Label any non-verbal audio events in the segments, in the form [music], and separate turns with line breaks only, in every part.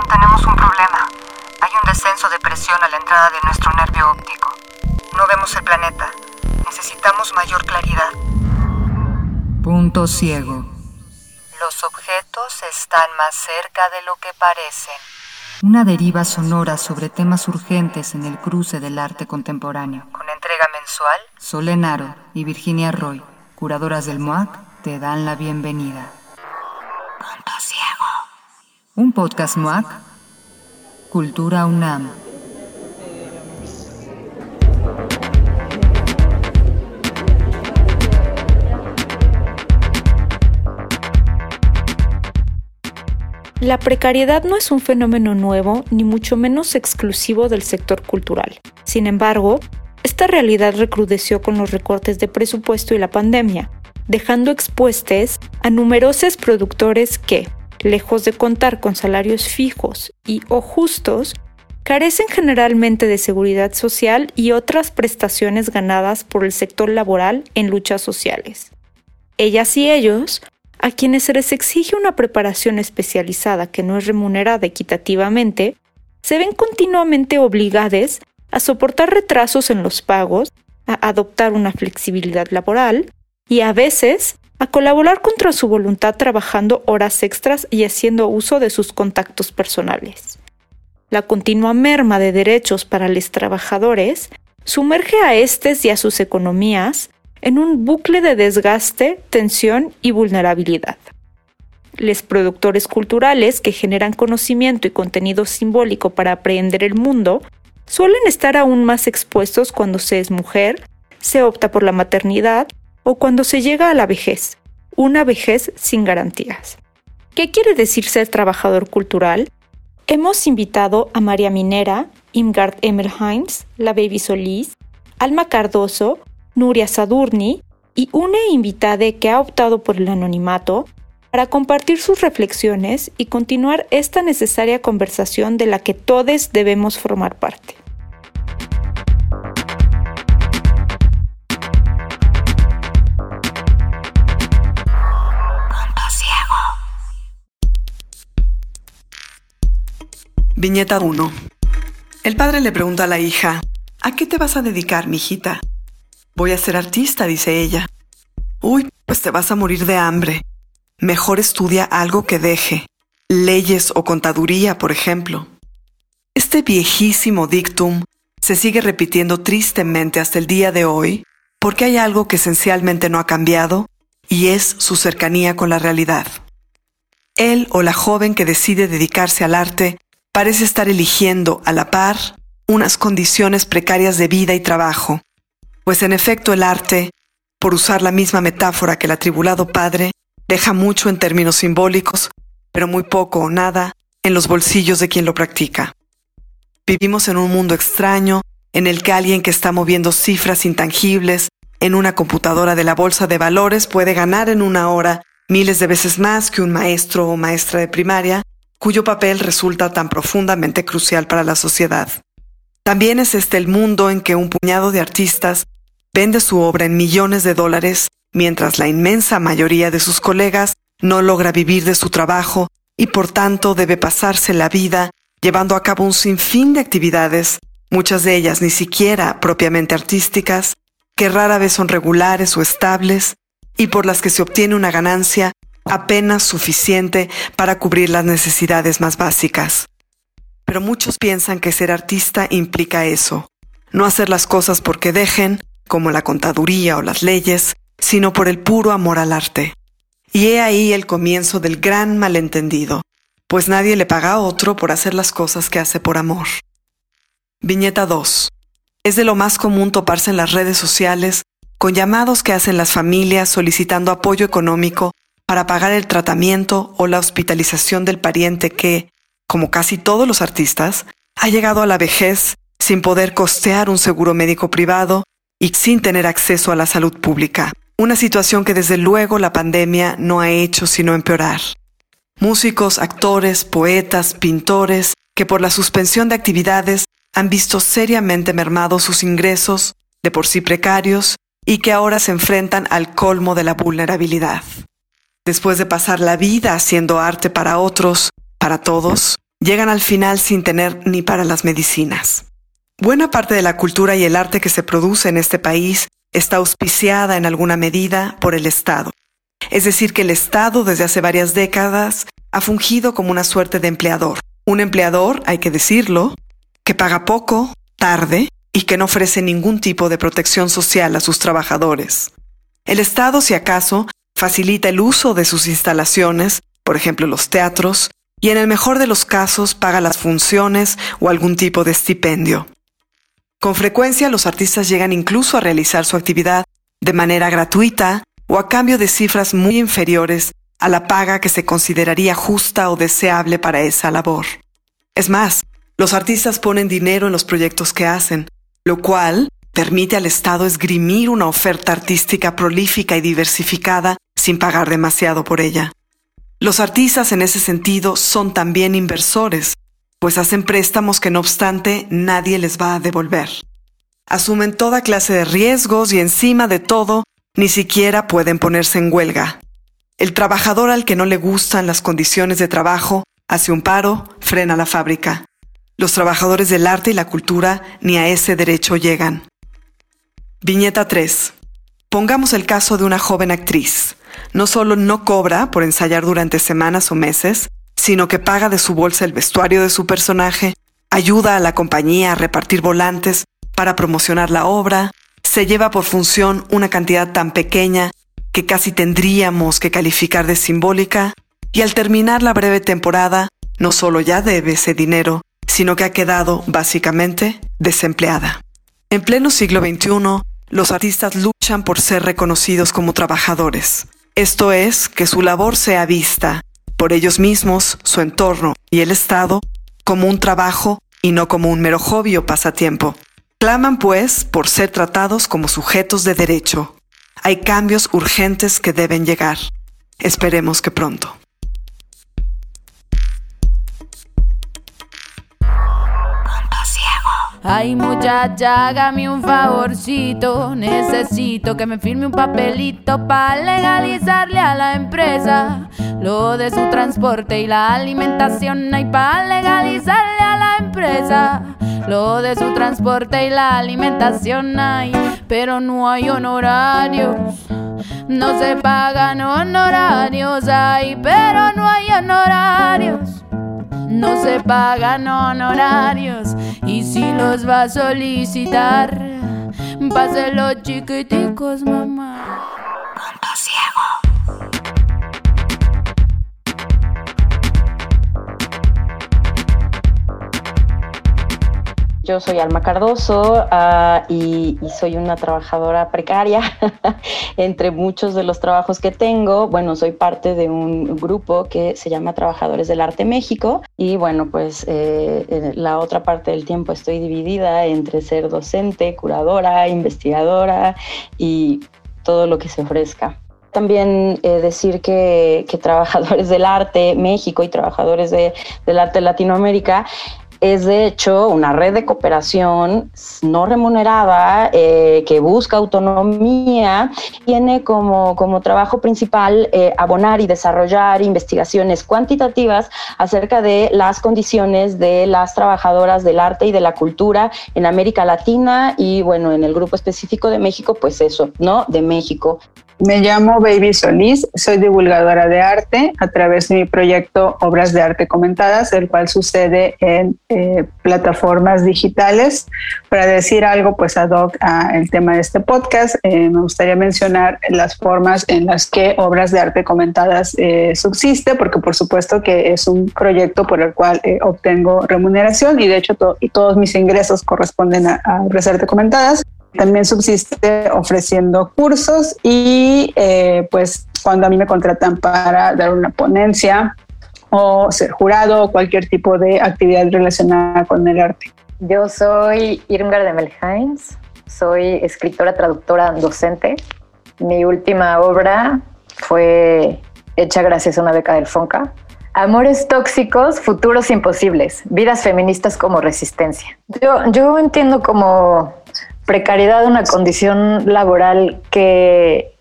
Watson, tenemos un problema. Hay un descenso de presión a la entrada de nuestro nervio óptico. No vemos el planeta. Necesitamos mayor claridad.
Punto ciego.
Los objetos están más cerca de lo que parecen.
Una deriva sonora sobre temas urgentes en el cruce del arte contemporáneo.
Con entrega mensual,
Solenaro y Virginia Roy, curadoras del MOAC, te dan la bienvenida. Un podcast MOAC. Cultura UNAM.
La precariedad no es un fenómeno nuevo ni mucho menos exclusivo del sector cultural. Sin embargo, esta realidad recrudeció con los recortes de presupuesto y la pandemia, dejando expuestos a numerosos productores que, lejos de contar con salarios fijos y o justos, carecen generalmente de seguridad social y otras prestaciones ganadas por el sector laboral en luchas sociales. Ellas y ellos a quienes se les exige una preparación especializada que no es remunerada equitativamente, se ven continuamente obligados a soportar retrasos en los pagos, a adoptar una flexibilidad laboral y a veces a colaborar contra su voluntad trabajando horas extras y haciendo uso de sus contactos personales. La continua merma de derechos para los trabajadores sumerge a estes y a sus economías en un bucle de desgaste, tensión y vulnerabilidad. Los productores culturales que generan conocimiento y contenido simbólico para aprender el mundo suelen estar aún más expuestos cuando se es mujer, se opta por la maternidad o cuando se llega a la vejez, una vejez sin garantías. ¿Qué quiere decir ser trabajador cultural? Hemos invitado a María Minera, Imgard Emmelheims, la Baby Solís, Alma Cardoso, Nuria Sadurni y una invitada que ha optado por el anonimato para compartir sus reflexiones y continuar esta necesaria conversación de la que todos debemos formar parte.
Viñeta 1. El padre le pregunta a la hija, ¿a qué te vas a dedicar, mijita? Voy a ser artista, dice ella. Uy, pues te vas a morir de hambre. Mejor estudia algo que deje. Leyes o contaduría, por ejemplo. Este viejísimo dictum se sigue repitiendo tristemente hasta el día de hoy porque hay algo que esencialmente no ha cambiado y es su cercanía con la realidad. Él o la joven que decide dedicarse al arte parece estar eligiendo a la par unas condiciones precarias de vida y trabajo, pues en efecto el arte, por usar la misma metáfora que el atribulado padre, deja mucho en términos simbólicos, pero muy poco o nada en los bolsillos de quien lo practica. Vivimos en un mundo extraño en el que alguien que está moviendo cifras intangibles en una computadora de la bolsa de valores puede ganar en una hora miles de veces más que un maestro o maestra de primaria, cuyo papel resulta tan profundamente crucial para la sociedad. También es este el mundo en que un puñado de artistas vende su obra en millones de dólares, mientras la inmensa mayoría de sus colegas no logra vivir de su trabajo y por tanto debe pasarse la vida llevando a cabo un sinfín de actividades, muchas de ellas ni siquiera propiamente artísticas, que rara vez son regulares o estables, y por las que se obtiene una ganancia apenas suficiente para cubrir las necesidades más básicas pero muchos piensan que ser artista implica eso, no hacer las cosas porque dejen, como la contaduría o las leyes, sino por el puro amor al arte. Y he ahí el comienzo del gran malentendido, pues nadie le paga a otro por hacer las cosas que hace por amor. Viñeta 2. Es de lo más común toparse en las redes sociales con llamados que hacen las familias solicitando apoyo económico para pagar el tratamiento o la hospitalización del pariente que, como casi todos los artistas, ha llegado a la vejez sin poder costear un seguro médico privado y sin tener acceso a la salud pública. Una situación que desde luego la pandemia no ha hecho sino empeorar. Músicos, actores, poetas, pintores, que por la suspensión de actividades han visto seriamente mermados sus ingresos, de por sí precarios, y que ahora se enfrentan al colmo de la vulnerabilidad. Después de pasar la vida haciendo arte para otros, para todos, llegan al final sin tener ni para las medicinas. Buena parte de la cultura y el arte que se produce en este país está auspiciada en alguna medida por el Estado. Es decir, que el Estado desde hace varias décadas ha fungido como una suerte de empleador. Un empleador, hay que decirlo, que paga poco, tarde y que no ofrece ningún tipo de protección social a sus trabajadores. El Estado, si acaso, facilita el uso de sus instalaciones, por ejemplo los teatros, y en el mejor de los casos paga las funciones o algún tipo de estipendio. Con frecuencia los artistas llegan incluso a realizar su actividad de manera gratuita o a cambio de cifras muy inferiores a la paga que se consideraría justa o deseable para esa labor. Es más, los artistas ponen dinero en los proyectos que hacen, lo cual permite al Estado esgrimir una oferta artística prolífica y diversificada sin pagar demasiado por ella. Los artistas en ese sentido son también inversores, pues hacen préstamos que no obstante nadie les va a devolver. Asumen toda clase de riesgos y encima de todo, ni siquiera pueden ponerse en huelga. El trabajador al que no le gustan las condiciones de trabajo hace un paro, frena la fábrica. Los trabajadores del arte y la cultura ni a ese derecho llegan. Viñeta 3. Pongamos el caso de una joven actriz. No solo no cobra por ensayar durante semanas o meses, sino que paga de su bolsa el vestuario de su personaje, ayuda a la compañía a repartir volantes para promocionar la obra, se lleva por función una cantidad tan pequeña que casi tendríamos que calificar de simbólica, y al terminar la breve temporada, no solo ya debe ese dinero, sino que ha quedado, básicamente, desempleada. En pleno siglo XXI, los artistas luchan por ser reconocidos como trabajadores. Esto es, que su labor sea vista por ellos mismos, su entorno y el Estado como un trabajo y no como un mero hobby o pasatiempo. Claman, pues, por ser tratados como sujetos de derecho. Hay cambios urgentes que deben llegar. Esperemos que pronto.
Ay muchacha, hágame un favorcito. Necesito que me firme un papelito para legalizarle a la empresa lo de su transporte y la alimentación. Ay, para legalizarle a la empresa lo de su transporte y la alimentación. Ay, pero no hay honorarios. No se pagan honorarios, ay, pero no hay honorarios no se pagan honorarios y si los va a solicitar, pase los chiquiticos, mamá.
Yo soy Alma Cardoso ah, y, soy una trabajadora precaria. [laughs] Entre muchos de los trabajos que tengo, bueno, soy parte de un grupo que se llama Trabajadores del Arte México y bueno, pues eh, la otra parte del tiempo estoy dividida entre ser docente, curadora, investigadora y todo lo que se ofrezca. También eh, decir que, Trabajadores del Arte México y Trabajadores del Arte Latinoamérica es de hecho una red de cooperación no remunerada eh, que busca autonomía, tiene como, como trabajo principal eh, abonar y desarrollar investigaciones cuantitativas acerca de las condiciones de las trabajadoras del arte y de la cultura en América Latina y bueno, en el grupo específico de México, pues eso, ¿no? De México.
Me llamo Baby Solís, soy divulgadora de arte a través de mi proyecto Obras de Arte Comentadas, el cual sucede en eh, plataformas digitales. Para decir algo, pues ad hoc al tema de este podcast, eh, me gustaría mencionar las formas en las que Obras de Arte Comentadas eh, subsiste, porque por supuesto que es un proyecto por el cual obtengo remuneración y de hecho todos mis ingresos corresponden a, a Obras de Arte Comentadas. También subsiste ofreciendo cursos y eh, pues cuando a mí me contratan para dar una ponencia o ser jurado o cualquier tipo de actividad relacionada con el arte.
Yo soy Irmgard de Melheinz, soy escritora, traductora, docente. Mi última obra fue hecha gracias a una beca del FONCA. Amores tóxicos, futuros imposibles, vidas feministas como resistencia. Yo, yo entiendo como precariedad, una condición laboral que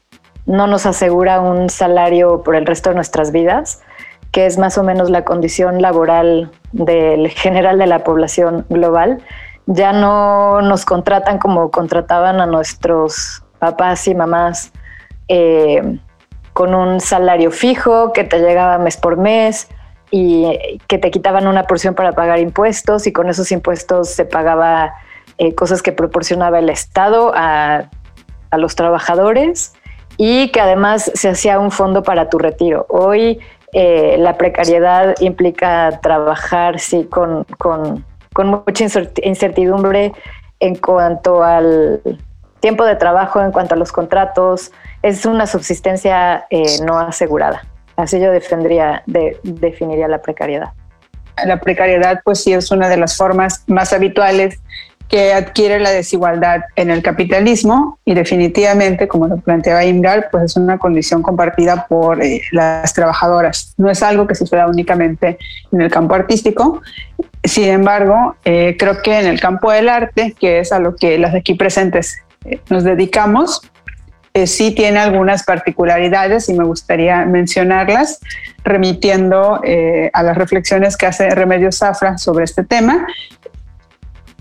no nos asegura un salario por el resto de nuestras vidas, que es más o menos la condición laboral del general de la población global, ya no nos contratan como contrataban a nuestros papás y mamás eh, con un salario fijo que te llegaba mes por mes y que te quitaban una porción para pagar impuestos y con esos impuestos se pagaba eh, cosas que proporcionaba el Estado a, a los trabajadores y que además se hacía un fondo para tu retiro. Hoy eh, la precariedad implica trabajar sí, con, con, con, mucha incertidumbre en cuanto al tiempo de trabajo, en cuanto a los contratos. Es una subsistencia eh, no asegurada. Así yo defendría, de, definiría la precariedad.
La precariedad, pues sí, es una de las formas más habituales que adquiere la desigualdad en el capitalismo y definitivamente, como lo planteaba Imgar, pues es una condición compartida por eh, las trabajadoras. No es algo que suceda únicamente en el campo artístico. Sin embargo, eh, creo que en el campo del arte, que es a lo que las aquí presentes eh, nos dedicamos, sí tiene algunas particularidades y me gustaría mencionarlas, remitiendo a las reflexiones que hace Remedios Zafra sobre este tema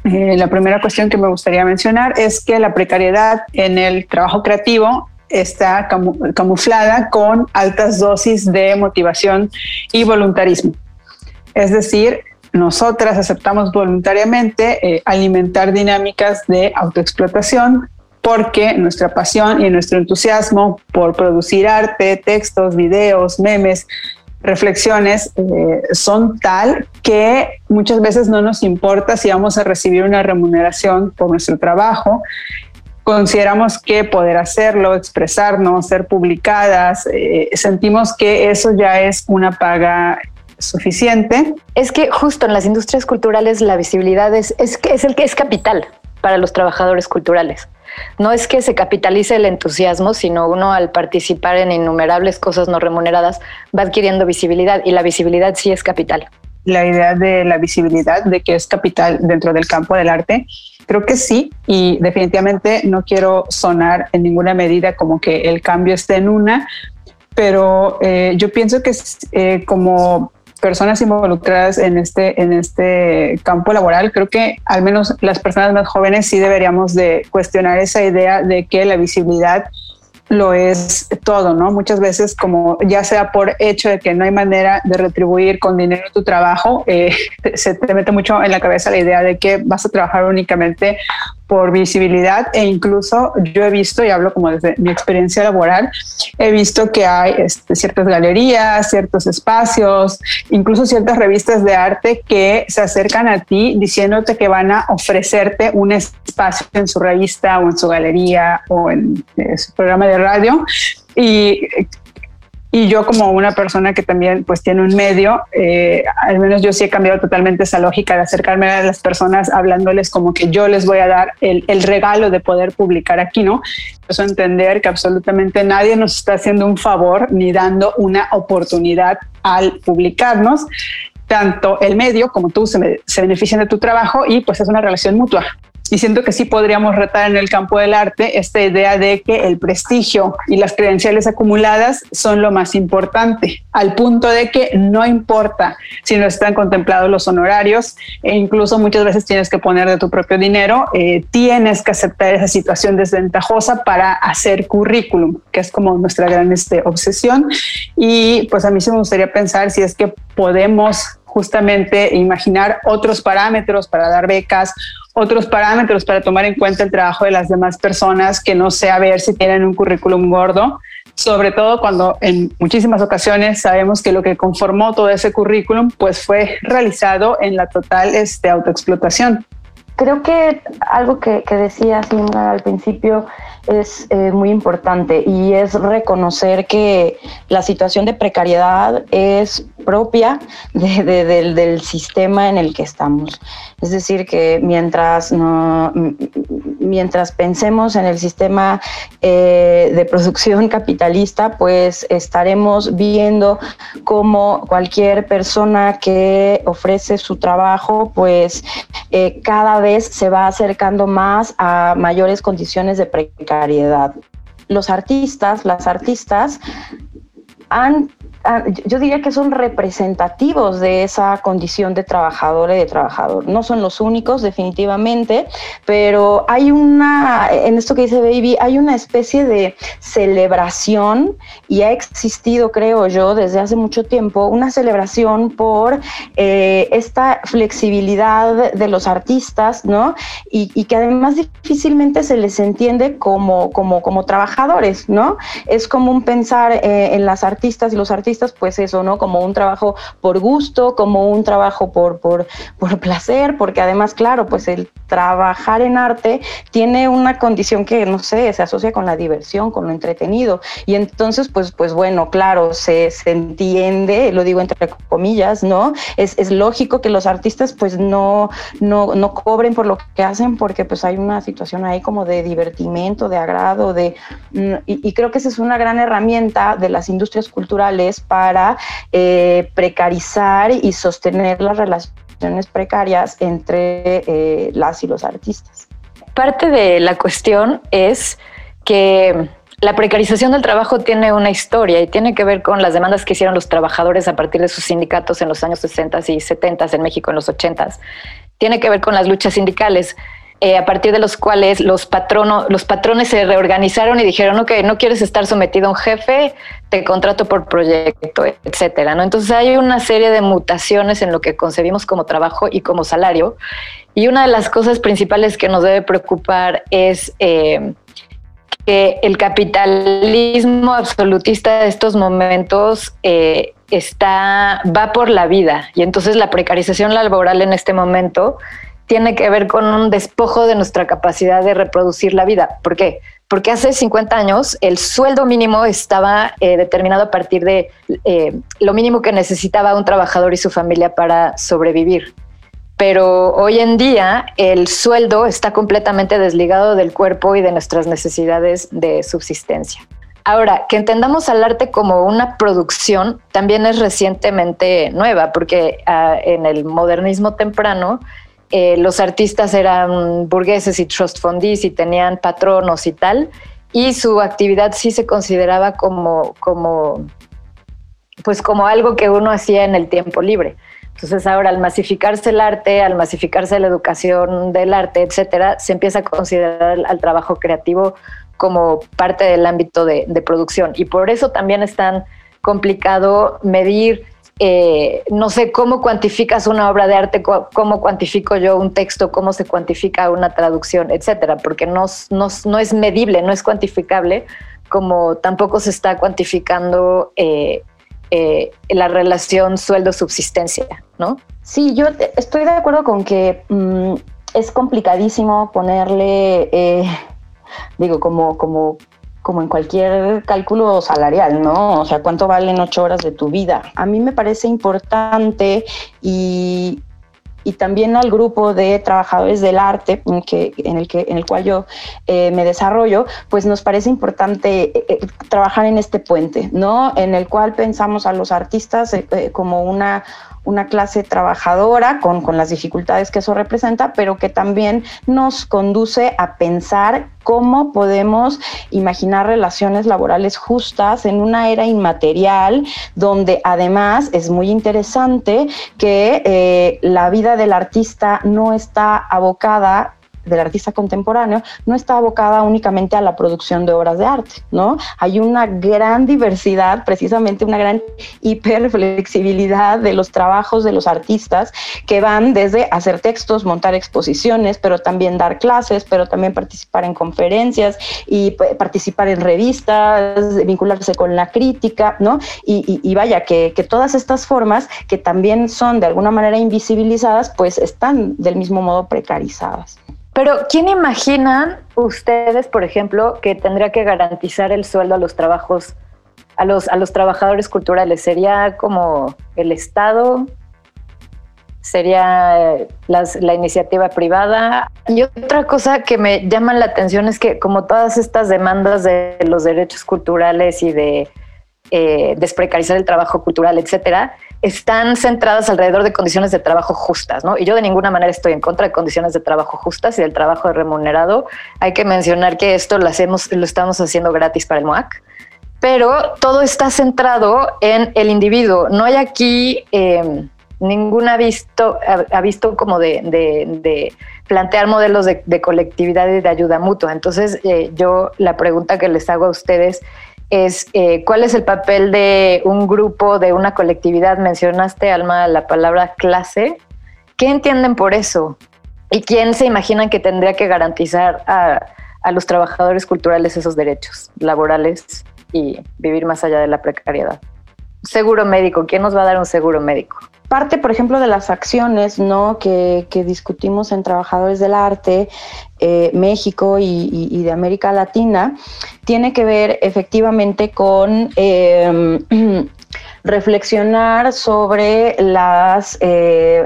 eh, la primera cuestión que me gustaría mencionar es que la precariedad en el trabajo creativo está camuflada con altas dosis de motivación y voluntarismo. Es decir, nosotras aceptamos voluntariamente eh, alimentar dinámicas de autoexplotación porque nuestra pasión y nuestro entusiasmo por producir arte, textos, videos, memes, reflexiones eh, son tal que muchas veces no nos importa si vamos a recibir una remuneración por nuestro trabajo. Consideramos que poder hacerlo, expresarnos, ser publicadas, eh, sentimos que eso ya es una paga suficiente.
Es que justo en las industrias culturales la visibilidad es, es, es el que es capital para los trabajadores culturales no es que se capitalice el entusiasmo, sino uno al participar en innumerables cosas no remuneradas va adquiriendo visibilidad y la visibilidad sí es capital.
La idea de la visibilidad, de que es capital dentro del campo del arte, creo que sí y definitivamente no quiero sonar en ninguna medida como que el cambio esté en una, pero eh, yo pienso que eh, como personas involucradas en este, en este campo laboral, creo que al menos las personas más jóvenes sí deberíamos de cuestionar esa idea de que la visibilidad lo es todo, ¿no? Muchas veces, como ya sea por hecho de que no hay manera de retribuir con dinero tu trabajo, eh, [laughs] se te mete mucho en la cabeza la idea de que vas a trabajar únicamente por visibilidad e incluso yo he visto, y hablo como desde mi experiencia laboral, he visto que hay este, ciertas galerías, ciertos espacios, incluso ciertas revistas de arte que se acercan a ti diciéndote que van a ofrecerte un espacio en su revista o en su galería o en eh, su programa de radio. Y y yo como una persona que también pues tiene un medio, eh, al menos yo sí he cambiado totalmente esa lógica de acercarme a las personas hablándoles como que yo les voy a dar el, el regalo de poder publicar aquí, ¿no? Eso entender que absolutamente nadie nos está haciendo un favor ni dando una oportunidad al publicarnos tanto el medio como tú se, se, benefician de tu trabajo y pues es una relación mutua y siento que sí podríamos retar en el campo del arte esta idea de que el prestigio y las credenciales acumuladas son lo más importante, al punto de que no importa si no están contemplados los honorarios e incluso muchas veces tienes que poner de tu propio dinero, eh, tienes que aceptar esa situación desventajosa para hacer currículum, que es como nuestra gran este, obsesión. Y pues a mí sí me gustaría pensar si es que podemos justamente imaginar otros parámetros para dar becas otros parámetros para tomar en cuenta el trabajo de las demás personas, que no sea ver si tienen un currículum gordo, sobre todo cuando en muchísimas ocasiones sabemos que lo que conformó todo ese currículum pues fue realizado en la total este, autoexplotación.
Creo que algo que, que decías al principio es eh, muy importante y es reconocer que la situación de precariedad es propia del, sistema en el que estamos. Es decir, que mientras, mientras pensemos en el sistema eh, de producción [laughs] capitalista, pues estaremos viendo cómo cualquier persona que ofrece su trabajo, pues eh, cada vez se va acercando más a mayores condiciones de precariedad. Los artistas, las artistas han yo diría que son representativos de esa condición de trabajador y de trabajador. No son los únicos, definitivamente, pero hay una, en esto que dice Baby, hay una especie de celebración y ha existido, creo yo, desde hace mucho tiempo, una celebración por eh, esta flexibilidad de los artistas, ¿no? Y, que además difícilmente se les entiende como, como, como trabajadores, ¿no? Es común pensar eh, en las artistas y los artistas, pues eso, ¿no? Como un trabajo por gusto, como un trabajo por, por, por placer, porque además, claro, pues el trabajar en arte tiene una condición que, no sé, se asocia con la diversión, con lo entretenido. Y entonces, pues, pues bueno, claro, se, se entiende, lo digo entre comillas, ¿no? Es, es lógico que los artistas pues no, no, no cobren por lo que hacen porque pues hay una situación ahí como de divertimento, de agrado, de... Mm, y, y creo que esa es una gran herramienta de las industrias culturales para eh, precarizar y sostener las relaciones precarias entre eh, las y los artistas.
Parte de la cuestión es que la precarización del trabajo tiene una historia y tiene que ver con las demandas que hicieron los trabajadores a partir de sus sindicatos en los años 60 y 70 en México en los 80. Tiene que ver con las luchas sindicales. Eh, a partir de los cuales los, patronos, los patrones se reorganizaron y dijeron, ok, no quieres estar sometido a un jefe, te contrato por proyecto, etcétera. ¿no? Entonces hay una serie de mutaciones en lo que concebimos como trabajo y como salario. Y una de las cosas principales que nos debe preocupar es eh, que el capitalismo absolutista de estos momentos eh, está, va por la vida. Y entonces la precarización laboral en este momento tiene que ver con un despojo de nuestra capacidad de reproducir la vida. ¿Por qué? Porque hace 50 años el sueldo mínimo estaba eh, determinado a partir de eh, lo mínimo que necesitaba un trabajador y su familia para sobrevivir. Pero hoy en día el sueldo está completamente desligado del cuerpo y de nuestras necesidades de subsistencia. Ahora, que entendamos al arte como una producción también es recientemente nueva, porque ah, en el modernismo temprano eh, los artistas eran burgueses y trust fundies y tenían patronos y tal, y su actividad sí se consideraba como, como, pues como algo que uno hacía en el tiempo libre. Entonces ahora al masificarse el arte, al masificarse la educación del arte, etcétera, se empieza a considerar al trabajo creativo como parte del ámbito de, de producción. Y por eso también es tan complicado medir eh, no sé cómo cuantificas una obra de arte, cómo cuantifico yo un texto, cómo se cuantifica una traducción, etcétera, porque no, es medible, no es cuantificable, como tampoco se está cuantificando eh, eh, la relación sueldo-subsistencia, ¿no?
Sí, yo estoy de acuerdo con que mm, es complicadísimo ponerle, digo, como, como como en cualquier cálculo salarial, ¿no? O sea, ¿cuánto valen ocho horas de tu vida? A mí me parece importante y, y también al grupo de trabajadores del arte en, que, en, el, que, en el cual yo eh, me desarrollo, pues nos parece importante eh, eh, trabajar en este puente, ¿no? En el cual pensamos a los artistas como una una clase trabajadora con, con, las dificultades que eso representa, pero que también nos conduce a pensar cómo podemos imaginar relaciones laborales justas en una era inmaterial, donde además es muy interesante que eh, la vida del artista no está abocada del artista contemporáneo no está abocada únicamente a la producción de obras de arte, ¿no? Hay una gran diversidad, precisamente una gran hiperflexibilidad de los trabajos de los artistas que van desde hacer textos, montar exposiciones, pero también dar clases, pero también participar en conferencias y participar en revistas, vincularse con la crítica, ¿no? Y, vaya, que, que todas estas formas que también son de alguna manera invisibilizadas, pues están del mismo modo precarizadas.
Pero ¿quién imaginan ustedes, por ejemplo, que tendría que garantizar el sueldo a los trabajos, a los, a los trabajadores culturales? ¿Sería como el Estado? ¿Sería eh, la iniciativa privada? Y otra cosa que me llama la atención es que como todas estas demandas de los derechos culturales y de eh, desprecarizar el trabajo cultural, etcétera, están centradas alrededor de condiciones de trabajo justas, ¿no? Y yo de ninguna manera estoy en contra de condiciones de trabajo justas y del trabajo remunerado. Hay que mencionar que esto lo hacemos, lo estamos haciendo gratis para el MOAC. pero todo está centrado en el individuo. No hay aquí eh, ninguna visto, ha, visto como de, plantear modelos de, colectividad y de ayuda mutua. Entonces, eh, yo la pregunta que les hago a ustedes es eh, cuál es el papel de un grupo, de una colectividad. Mencionaste, Alma, la palabra clase. ¿Qué entienden por eso? ¿Y quién se imaginan que tendría que garantizar a, a los trabajadores culturales esos derechos laborales y vivir más allá de la precariedad? Seguro médico, ¿quién nos va a dar un seguro médico?
Parte, por ejemplo, de las acciones ¿no? que, discutimos en Trabajadores del Arte, eh, México y, de América Latina, tiene que ver efectivamente con em, [clears throat] reflexionar sobre las eh,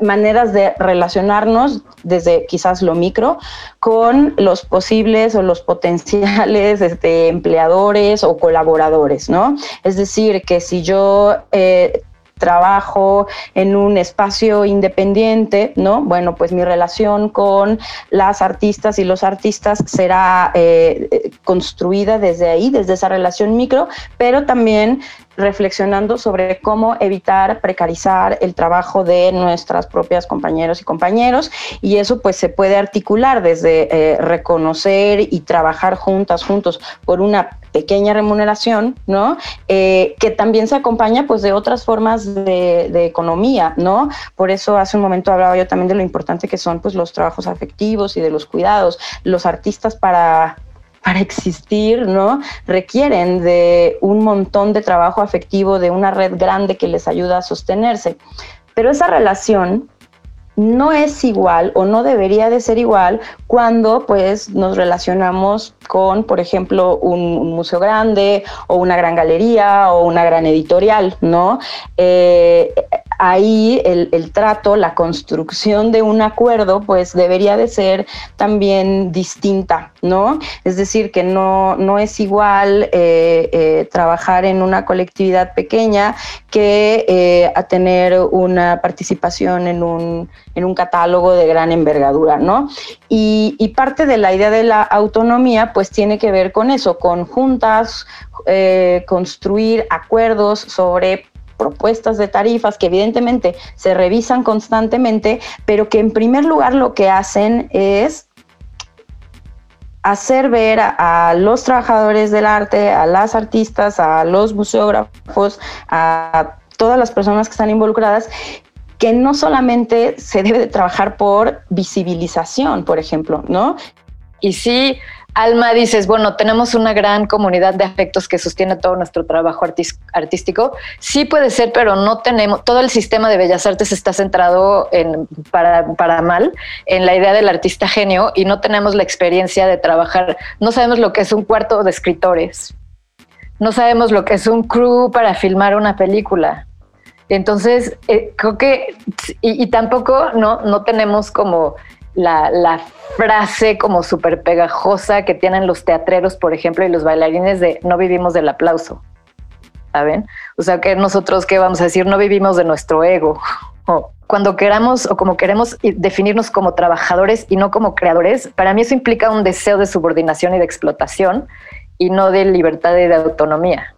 maneras de relacionarnos desde quizás lo micro con los posibles o los potenciales este, empleadores o colaboradores, ¿no? Es decir, que si yo eh, trabajo en un espacio independiente, ¿no? Bueno, pues mi relación con las artistas y los artistas será eh, construida desde ahí, desde esa relación micro, pero también reflexionando sobre cómo evitar precarizar el trabajo de nuestras propias compañeros y compañeros y eso pues se puede articular desde eh, reconocer y trabajar juntas, juntos por una pequeña remuneración, ¿no? Eh, que también se acompaña pues de otras formas de, de, economía, ¿no? Por eso hace un momento hablaba yo también de lo importante que son pues los trabajos afectivos y de los cuidados. Los artistas para para existir, ¿no? Requieren de un montón de trabajo afectivo, de una red grande que les ayuda a sostenerse. Pero esa relación no es igual o no debería de ser igual cuando pues nos relacionamos con, por ejemplo, un, museo grande o una gran galería o una gran editorial, ¿no? Eh, ahí el, trato, la construcción de un acuerdo, pues debería de ser también distinta, ¿no? Es decir, que no, no es igual eh, eh, trabajar en una colectividad pequeña que eh, a tener una participación en un, en un, catálogo de gran envergadura, ¿no? Y, y, parte de la idea de la autonomía, pues tiene que ver con eso, con juntas, construir acuerdos sobre propuestas de tarifas que evidentemente se revisan constantemente, pero que en primer lugar lo que hacen es hacer ver a, los trabajadores del arte, a las artistas, a los museógrafos, a todas las personas que están involucradas, que no solamente se debe de trabajar por visibilización, por ejemplo, ¿no?
Y sí, Alma, dices, bueno, tenemos una gran comunidad de afectos que sostiene todo nuestro trabajo artístico. Sí puede ser, pero no tenemos, todo el sistema de bellas artes está centrado en, para, para mal, en la idea del artista genio y no tenemos la experiencia de trabajar, no sabemos lo que es un cuarto de escritores, no sabemos lo que es un crew para filmar una película. Entonces, eh, creo que, y, y tampoco no, no tenemos como la, frase como súper pegajosa que tienen los teatreros, por ejemplo, y los bailarines de no vivimos del aplauso. ¿Saben? O sea, que nosotros, ¿qué vamos a decir? No vivimos de nuestro ego. [laughs] O cuando queramos o como queremos definirnos como trabajadores y no como creadores, para mí eso implica un deseo de subordinación y de explotación y no de libertad y de autonomía.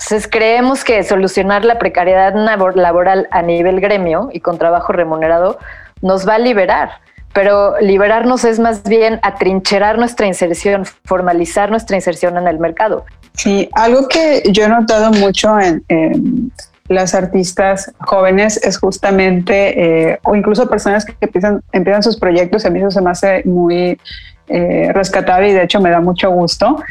Entonces creemos que solucionar la precariedad laboral a nivel gremio y con trabajo remunerado nos va a liberar, pero liberarnos es más bien atrincherar nuestra inserción, formalizar nuestra inserción en el mercado.
Sí, algo que yo he notado mucho en, las artistas jóvenes es justamente, eh, o incluso personas que empiezan, sus proyectos, a mí eso se me hace muy eh, rescatable y de hecho me da mucho gusto,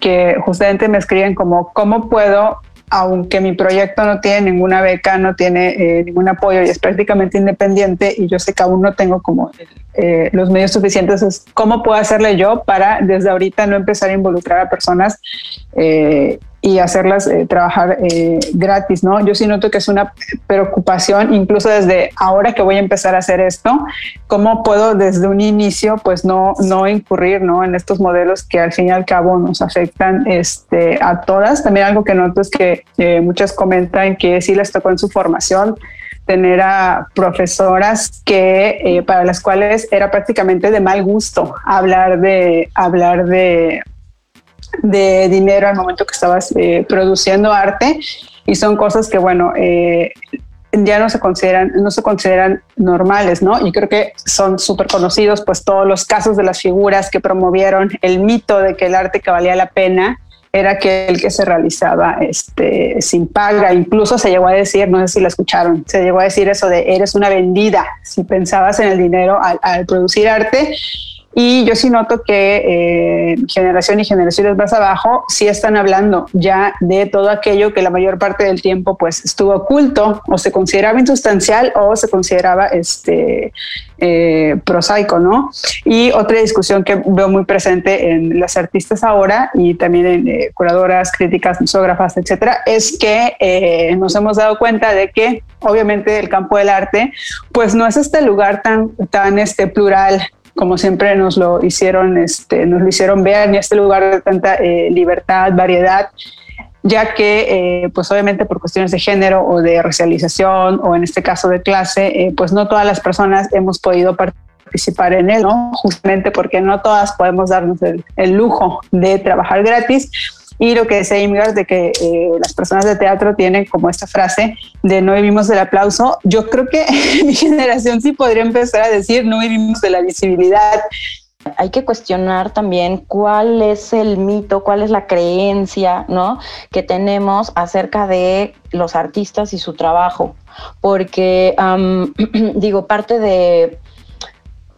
que justamente me escriben como, ¿cómo puedo aunque mi proyecto no tiene ninguna beca, no tiene eh, ningún apoyo y es prácticamente independiente y yo sé que aún no tengo como eh, los medios suficientes, es cómo puedo hacerle yo para desde ahorita no empezar a involucrar a personas eh, y hacerlas eh, trabajar eh, gratis, ¿no? Yo sí noto que es una preocupación, incluso desde ahora que voy a empezar a hacer esto, cómo puedo desde un inicio, pues no, no incurrir, ¿no? En estos modelos que al fin y al cabo nos afectan este, a todas. También algo que noto es que eh, muchas comentan que sí les tocó en su formación tener a profesoras que para las cuales era prácticamente de mal gusto hablar de hablar de de dinero al momento que estabas eh, produciendo arte y son cosas que, bueno, eh, ya no se consideran, no se consideran normales, ¿no? Y creo que son súper conocidos, pues todos los casos de las figuras que promovieron el mito de que el arte que valía la pena era aquel que se realizaba este, sin paga. Incluso se llegó a decir, no sé si la escucharon, se llegó a decir eso de eres una vendida si pensabas en el dinero al producir arte. Y yo sí noto que eh, generación y generaciones más abajo sí están hablando ya de todo aquello que la mayor parte del tiempo pues estuvo oculto o se consideraba insustancial o se consideraba este eh, prosaico, ¿no? Y otra discusión que veo muy presente en las artistas ahora y también en eh, curadoras, críticas, musógrafas, etcétera, es que nos hemos dado cuenta de que obviamente el campo del arte pues no es este lugar tan, tan este, plural como siempre nos lo hicieron, este, nos lo hicieron ver en este lugar de tanta eh, libertad, variedad, ya que, eh, pues obviamente por cuestiones de género o de racialización o en este caso de clase, eh, pues no todas las personas hemos podido participar en él. Justamente porque no todas podemos darnos el lujo de trabajar gratis y lo que decía Imgar de que eh, las personas de teatro tienen como esta frase de no vivimos del aplauso, yo creo que [laughs] mi generación sí podría empezar a decir no vivimos de la visibilidad.
Hay que cuestionar también cuál es el mito, cuál es la creencia, ¿no? Que tenemos acerca de los artistas y su trabajo, porque [clears throat] digo parte de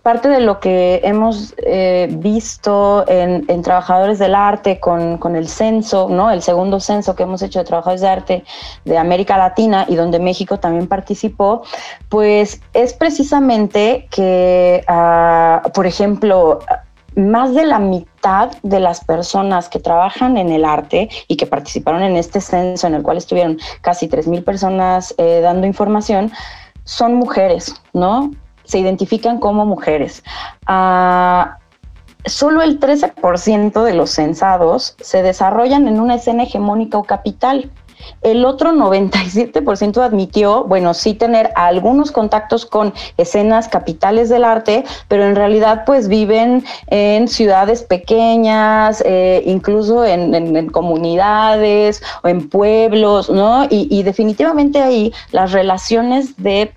parte de lo que hemos eh, visto en, trabajadores del arte con, el censo, ¿no? El segundo censo que hemos hecho de trabajadores de arte de América Latina y donde México también participó, pues es precisamente que, ah, por ejemplo, más de la mitad de las personas que trabajan en el arte y que participaron en este censo en el cual estuvieron casi 3.000 personas eh, dando información, son mujeres, ¿no? Se identifican como mujeres. Ah, solo el 13% de los censados se desarrollan en una escena hegemónica o capital. El otro 97% admitió, bueno, sí tener algunos contactos con escenas capitales del arte, pero en realidad pues viven en ciudades pequeñas, eh, incluso en, comunidades o en pueblos, ¿no? y definitivamente ahí las relaciones de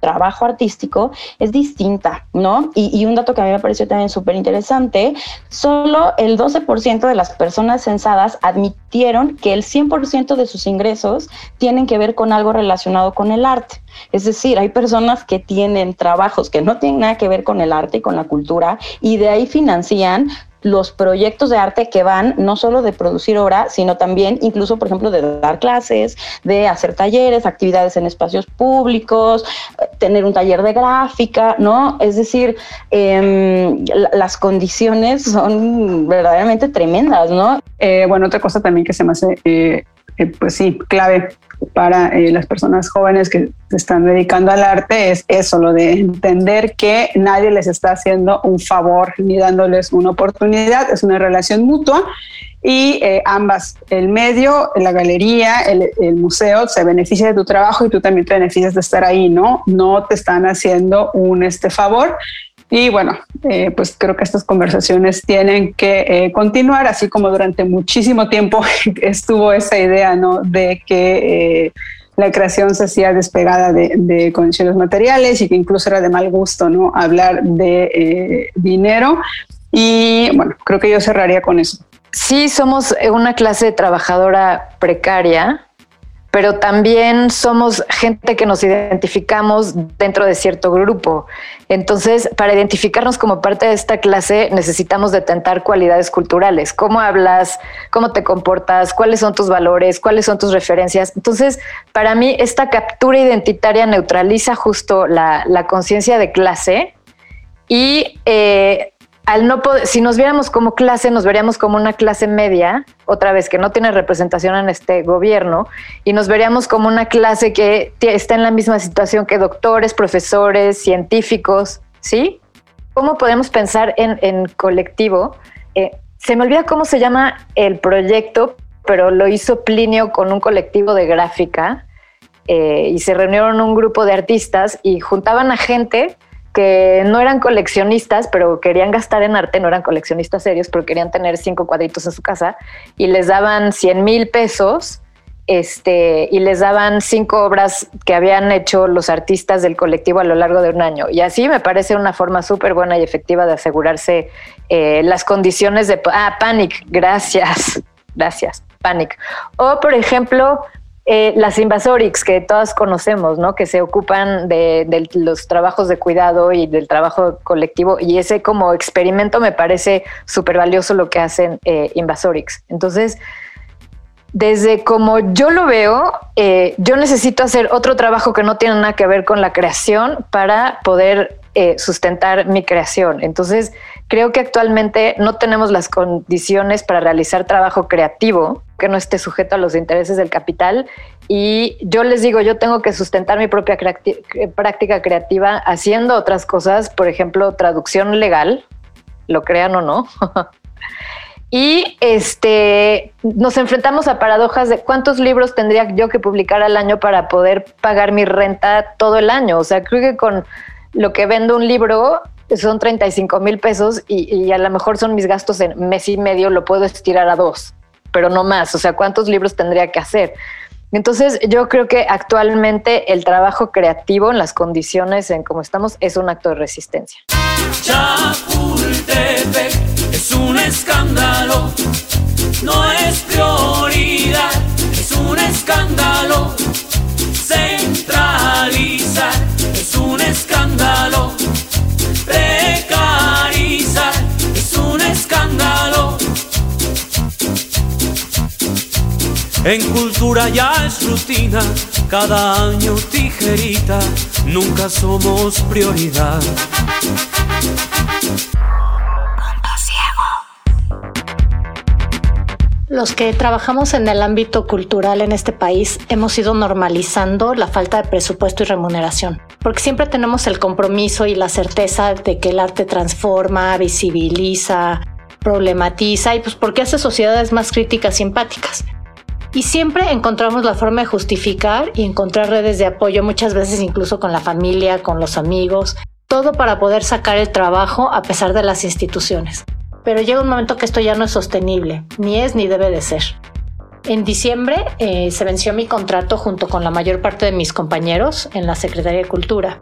trabajo artístico es distinta, ¿no? Y, un dato que a mí me pareció también súper interesante, solo el 12% de las personas censadas admitieron que el 100% de sus ingresos tienen que ver con algo relacionado con el arte. Es decir, hay personas que tienen trabajos que no tienen nada que ver con el arte y con la cultura y de ahí financian los proyectos de arte que van no solo de producir obra, sino también incluso, por ejemplo, de dar clases, de hacer talleres, actividades en espacios públicos, tener un taller de gráfica, ¿no? Es decir, em, las condiciones son verdaderamente tremendas, ¿no?
Eh, bueno, otra cosa también que se me hace, eh, eh, pues sí, clave para eh, las personas jóvenes que se están dedicando al arte es eso, lo de entender que nadie les está haciendo un favor ni dándoles una oportunidad, es una relación mutua y eh, ambas, el medio, la galería, el, el, museo se beneficia de tu trabajo y tú también te beneficias de estar ahí, ¿no? No te están haciendo un este favor y bueno, eh, pues creo que estas conversaciones tienen que eh, continuar, así como durante muchísimo tiempo [laughs] estuvo esa idea, ¿no? De que eh, la creación se hacía despegada de, condiciones materiales y que incluso era de mal gusto, ¿no? Hablar de dinero. Y bueno, creo que yo cerraría con eso.
Sí, somos una clase trabajadora precaria pero también somos gente que nos identificamos dentro de cierto grupo. Entonces, para identificarnos como parte de esta clase, necesitamos detentar cualidades culturales. ¿Cómo hablas? ¿Cómo te comportas? ¿Cuáles son tus valores? ¿Cuáles son tus referencias? Entonces, para mí, esta captura identitaria neutraliza justo la, conciencia de clase y eh, si nos viéramos como clase, nos veríamos como una clase media, otra vez que no tiene representación en este gobierno, y nos veríamos como una clase que está en la misma situación que doctores, profesores, científicos, ¿sí? ¿Cómo podemos pensar en, colectivo? Eh, se me olvida cómo se llama el proyecto, pero lo hizo Plinio con un colectivo de gráfica eh, y se reunieron un grupo de artistas y juntaban a gente que no eran coleccionistas, pero querían gastar en arte, no eran coleccionistas serios, pero querían tener cinco cuadritos en su casa y les daban 100 mil pesos este, y les daban cinco obras que habían hecho los artistas del colectivo a lo largo de un año. Y así me parece una forma súper buena y efectiva de asegurarse eh, las condiciones de... Ah, Panic, gracias, [laughs] gracias, Panic. O, por ejemplo, eh, las Invasorix, que todas conocemos, ¿no? Que se ocupan de, los trabajos de cuidado y del trabajo colectivo. Y ese como experimento me parece súper valioso lo que hacen eh, Invasorix. Entonces, desde como yo lo veo, eh, yo necesito hacer otro trabajo que no tiene nada que ver con la creación para poder eh, sustentar mi creación. Entonces, creo que actualmente no tenemos las condiciones para realizar trabajo creativo que no esté sujeto a los intereses del capital. Y yo les digo, yo tengo que sustentar mi propia práctica creativa haciendo otras cosas, por ejemplo, traducción legal, lo crean o no. [laughs] Y este, nos enfrentamos a paradojas de cuántos libros tendría yo que publicar al año para poder pagar mi renta todo el año. O sea, creo que con lo que vendo un libro son 35 mil pesos y, a lo mejor son mis gastos en mes y medio, lo puedo estirar a dos, pero no más. O sea, ¿cuántos libros tendría que hacer? Entonces, yo creo que actualmente el trabajo creativo en las condiciones en como estamos es un acto de resistencia
es un escándalo, no es prioridad, es un escándalo. Centralizar es un escándalo, precarizar es un escándalo. En cultura ya es rutina, cada año tijerita, nunca somos prioridad.
Los que trabajamos en el ámbito cultural en este país hemos ido normalizando la falta de presupuesto y remuneración, porque siempre tenemos el compromiso y la certeza de que el arte transforma, visibiliza, problematiza y pues porque hace sociedades más críticas y empáticas. Y siempre encontramos la forma de justificar y encontrar redes de apoyo, muchas veces incluso con la familia, con los amigos, todo para poder sacar el trabajo a pesar de las instituciones pero llega un momento que esto ya no es sostenible, ni es ni debe de ser. En diciembre eh, se venció mi contrato junto con la mayor parte de mis compañeros en la Secretaría de Cultura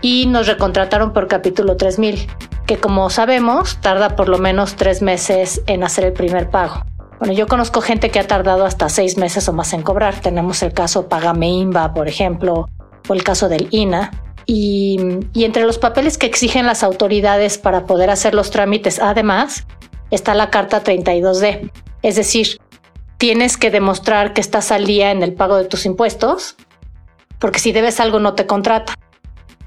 y nos recontrataron por capítulo 3000, que como sabemos tarda por lo menos tres meses en hacer el primer pago. Bueno, yo conozco gente que ha tardado hasta seis meses o más en cobrar. Tenemos el caso Pagame Imba, por ejemplo, o el caso del INA, y, entre los papeles que exigen las autoridades para poder hacer los trámites, además, está la carta 32D. Es decir, tienes que demostrar que estás al día en el pago de tus impuestos, porque si debes algo no te contrata.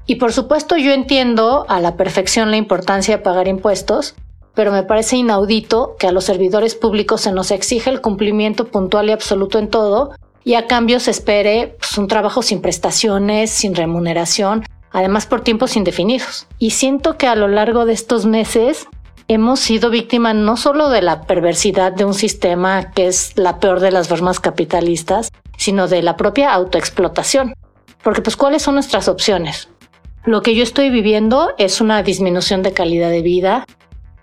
Y por supuesto yo entiendo a la perfección la importancia de pagar impuestos, pero me parece inaudito que a los servidores públicos se nos exige el cumplimiento puntual y absoluto en todo, y a cambio se espere pues, un trabajo sin prestaciones, sin remuneración, además por tiempos indefinidos. Y siento que a lo largo de estos meses hemos sido víctimas no solo de la perversidad de un sistema que es la peor de las formas capitalistas, sino de la propia autoexplotación. Porque pues ¿cuáles son nuestras opciones? Lo que yo estoy viviendo es una disminución de calidad de vida,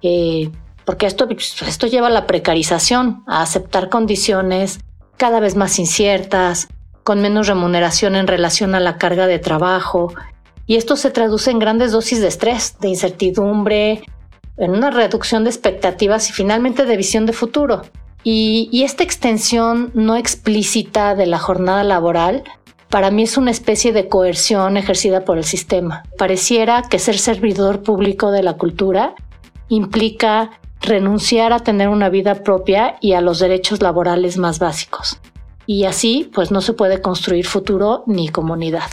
eh, porque esto, esto lleva a la precarización, a aceptar condiciones cada vez más inciertas, con menos remuneración en relación a la carga de trabajo, y esto se traduce en grandes dosis de estrés, de incertidumbre, en una reducción de expectativas y finalmente de visión de futuro. Y, esta extensión no explícita de la jornada laboral para mí es una especie de coerción ejercida por el sistema. Pareciera que ser servidor público de la cultura implica renunciar a tener una vida propia y a los derechos laborales más básicos. Y así, pues no se puede construir futuro ni comunidad.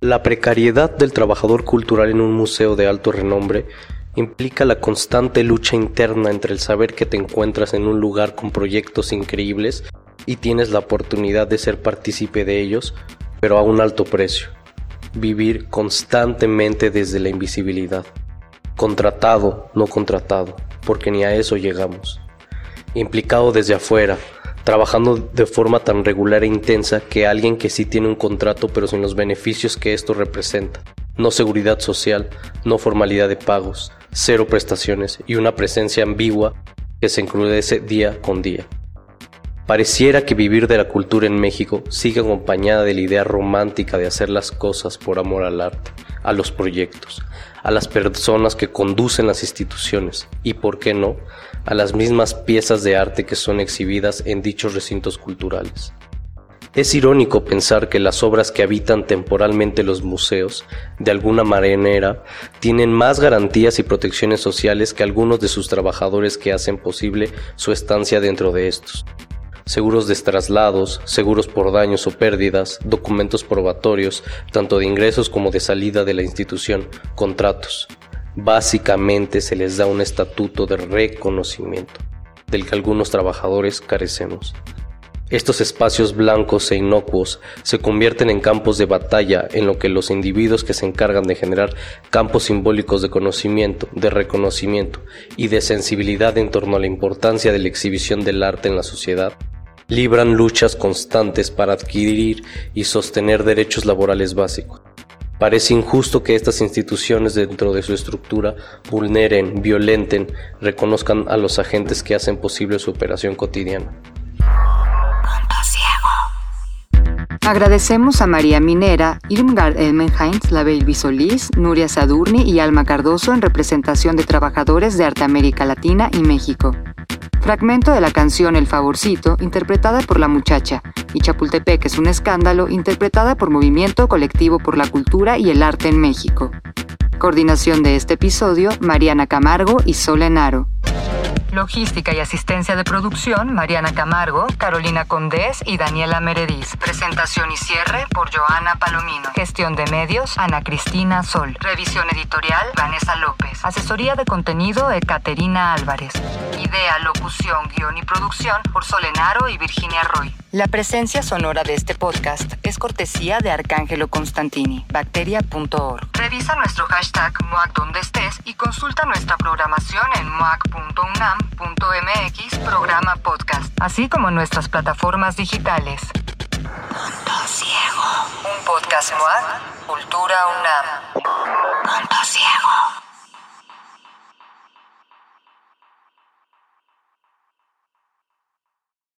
La precariedad del trabajador cultural en un museo de alto renombre implica la constante lucha interna entre el saber que te encuentras en un lugar con proyectos increíbles y tienes la oportunidad de ser partícipe de ellos, pero a un alto precio vivir constantemente desde la invisibilidad. Contratado, no contratado, porque ni a eso llegamos. Implicado desde afuera, trabajando de forma tan regular e intensa que alguien que sí tiene un contrato pero sin los beneficios que esto representa. No seguridad social, no formalidad de pagos, cero prestaciones y una presencia ambigua que se encrudece día con día. Pareciera que vivir de la cultura en México sigue acompañada de la idea romántica de hacer las cosas por amor al arte, a los proyectos, a las personas que conducen las instituciones y, por qué no, a las mismas piezas de arte que son exhibidas en dichos recintos culturales. Es irónico pensar que las obras que habitan temporalmente los museos, de alguna manera, tienen más garantías y protecciones sociales que algunos de sus trabajadores que hacen posible su estancia dentro de estos seguros de traslados, seguros por daños o pérdidas, documentos probatorios, tanto de ingresos como de salida de la institución, contratos. Básicamente se les da un estatuto de reconocimiento, del que algunos trabajadores carecemos. Estos espacios blancos e inocuos se convierten en campos de batalla en lo que los individuos que se encargan de generar campos simbólicos de conocimiento, de reconocimiento y de sensibilidad en torno a la importancia de la exhibición del arte en la sociedad libran luchas constantes para adquirir y sostener derechos laborales básicos. Parece injusto que estas instituciones dentro de su estructura vulneren, violenten, reconozcan a los agentes que hacen posible su operación cotidiana.
Agradecemos a María Minera, Irmgard Elmenheinz, Label Solís, Nuria Sadurni y Alma Cardoso en representación de trabajadores de Arte América Latina y México. Fragmento de la canción El Favorcito, interpretada por La Muchacha, y Chapultepec es un escándalo, interpretada por Movimiento Colectivo por la Cultura y el Arte en México. Coordinación de este episodio, Mariana Camargo y Solenaro. Logística y asistencia de producción, Mariana Camargo, Carolina Condés y Daniela Merediz. Presentación y cierre por Joana Palomino. Gestión de medios, Ana Cristina Sol. Revisión editorial, Vanessa López. Asesoría de contenido, Ekaterina Álvarez. Idea, locución, guion y producción por Solenaro y Virginia Roy. La presencia sonora de este podcast es cortesía de Arcángelo Constantini, bacteria.org. Revisa nuestro hashtag MOAC y consulta nuestra programación en moac.unam.mx programa podcast, así como nuestras plataformas digitales. Punto Ciego. Un podcast MOAC, Cultura UNAM. Punto